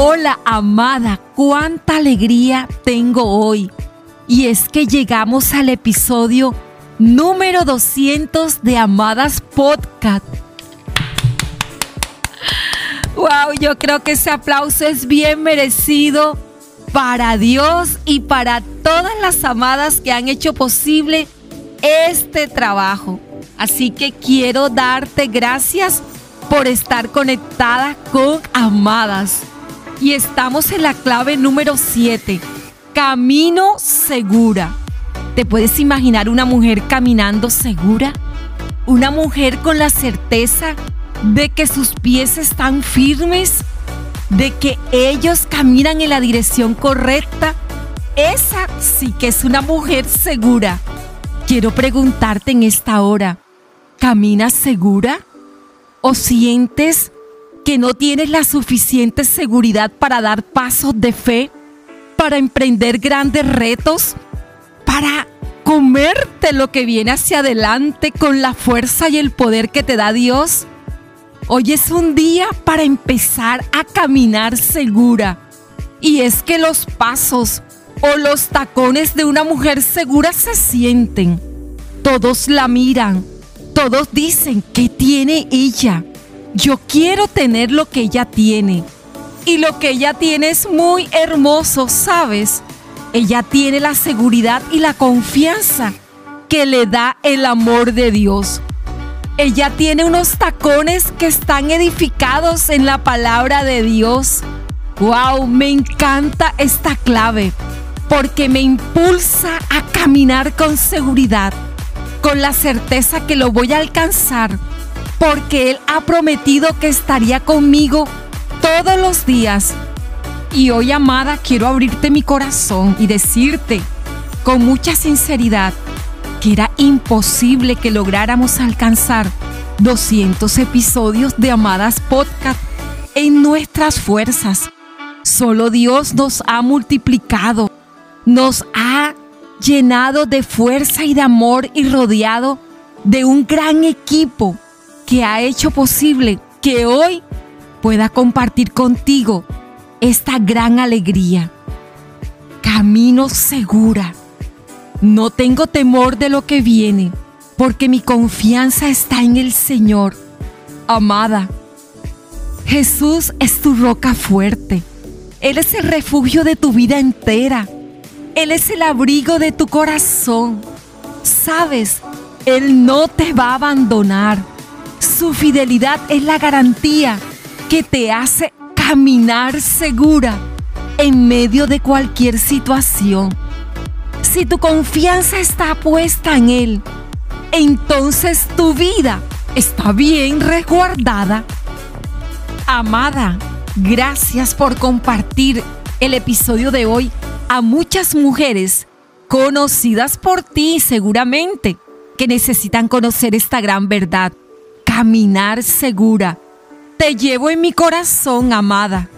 Hola, amada, cuánta alegría tengo hoy. Y es que llegamos al episodio número 200 de Amadas Podcast. Wow, yo creo que ese aplauso es bien merecido para Dios y para todas las amadas que han hecho posible este trabajo. Así que quiero darte gracias por estar conectada con amadas. Y estamos en la clave número 7, camino segura. ¿Te puedes imaginar una mujer caminando segura? Una mujer con la certeza de que sus pies están firmes, de que ellos caminan en la dirección correcta. Esa sí que es una mujer segura. Quiero preguntarte en esta hora, ¿caminas segura? ¿O sientes que no tienes la suficiente seguridad para dar pasos de fe, para emprender grandes retos, para comerte lo que viene hacia adelante con la fuerza y el poder que te da Dios. Hoy es un día para empezar a caminar segura. Y es que los pasos o los tacones de una mujer segura se sienten. Todos la miran. Todos dicen que tiene ella. Yo quiero tener lo que ella tiene. Y lo que ella tiene es muy hermoso, ¿sabes? Ella tiene la seguridad y la confianza que le da el amor de Dios. Ella tiene unos tacones que están edificados en la palabra de Dios. ¡Wow! Me encanta esta clave porque me impulsa a caminar con seguridad, con la certeza que lo voy a alcanzar porque Él ha prometido que estaría conmigo todos los días. Y hoy, amada, quiero abrirte mi corazón y decirte con mucha sinceridad que era imposible que lográramos alcanzar 200 episodios de Amadas Podcast en nuestras fuerzas. Solo Dios nos ha multiplicado, nos ha llenado de fuerza y de amor y rodeado de un gran equipo que ha hecho posible que hoy pueda compartir contigo esta gran alegría. Camino segura. No tengo temor de lo que viene, porque mi confianza está en el Señor. Amada, Jesús es tu roca fuerte. Él es el refugio de tu vida entera. Él es el abrigo de tu corazón. Sabes, Él no te va a abandonar. Su fidelidad es la garantía que te hace caminar segura en medio de cualquier situación. Si tu confianza está puesta en Él, entonces tu vida está bien resguardada. Amada, gracias por compartir el episodio de hoy a muchas mujeres conocidas por ti seguramente que necesitan conocer esta gran verdad caminar segura. Te llevo en mi corazón, amada.